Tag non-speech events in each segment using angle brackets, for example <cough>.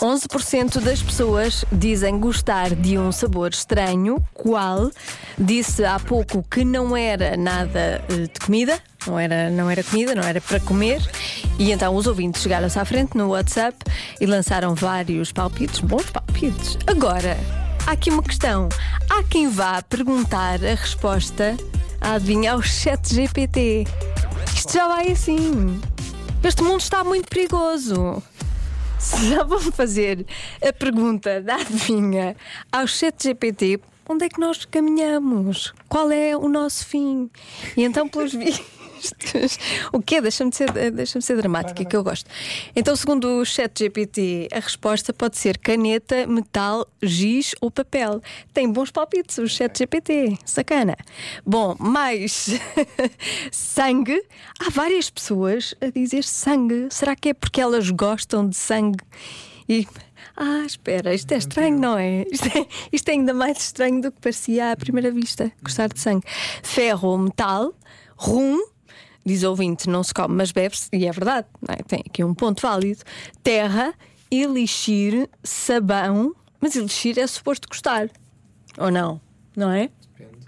11% das pessoas dizem gostar de um sabor estranho. Qual? Disse há pouco que não era nada eh, de comida. Não era, não era comida, não era para comer. E então os ouvintes chegaram-se à frente no WhatsApp e lançaram vários palpites, bons palpites. Agora, há aqui uma questão. Há quem vá perguntar a resposta, adivinha, ao chat GPT. Isto já vai assim. Este mundo está muito perigoso. Se <laughs> já vão fazer a pergunta da adivinha ao chat GPT, onde é que nós caminhamos? Qual é o nosso fim? E então, pelos vistos. O quê? Deixa-me ser, deixa ser dramática, que eu gosto. Então, segundo o chat GPT, a resposta pode ser caneta, metal, giz ou papel. Tem bons palpites o chat GPT. Sacana. Bom, mais <laughs> sangue. Há várias pessoas a dizer sangue. Será que é porque elas gostam de sangue? E ah, espera, isto é estranho, não é? <laughs> Isto, é? isto é ainda mais estranho do que parecia à primeira vista. Gostar de sangue. Ferro ou metal, rum, diz ouvinte, não se come, mas bebe-se, e é verdade, é? tem aqui um ponto válido. Terra, elixir, sabão, mas elixir é suposto gostar, ou não? Não é? Depende.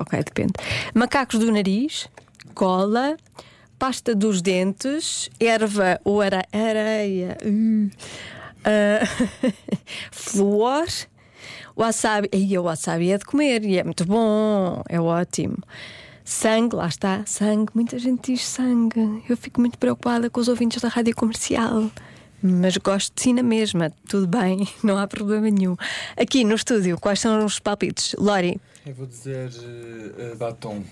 Ok, depende. Macacos do nariz, cola, pasta dos dentes, erva ou ara- areia, <laughs> uh, uh, flúor, wasabi. Aí, o wasabi é de comer e é muito bom, é ótimo. Sangue, lá está, sangue. Muita gente diz sangue. Eu fico muito preocupada com os ouvintes da rádio comercial. Mas gosto de si na mesma, tudo bem, <laughs> não há problema nenhum. Aqui no estúdio, quais são os palpites? Lori, Eu vou dizer eh, batom.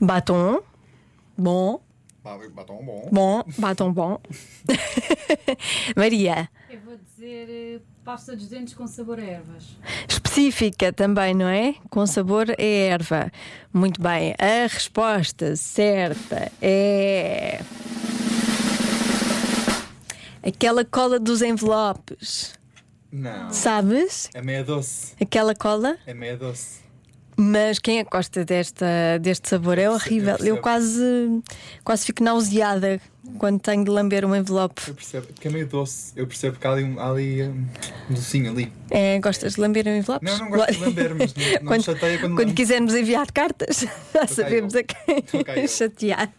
batom, bom, Ba- Batom bom. bom, batom bom. <laughs> Maria, Eu vou dizer eh, pasta dos dentes com sabor a ervas. específica também, não é? Com sabor é erva. Muito bem, a resposta certa é. Aquela cola dos envelopes. Não. Sabes? É meia doce. Aquela cola? É meia doce. Mas quem é que gosta desta, deste sabor? É Eu horrível. percebo. Eu quase, quase fico nauseada quando tenho de lamber um envelope. Eu percebo. Porque é meio doce. Eu percebo que há ali há ali, um docinho ali. É, gostas de lamber envelopes? Não, não gosto de lamber, mas não, não quando, chateia quando quando lambo. quisermos enviar cartas, <laughs> já sabemos eu. a quem chatear.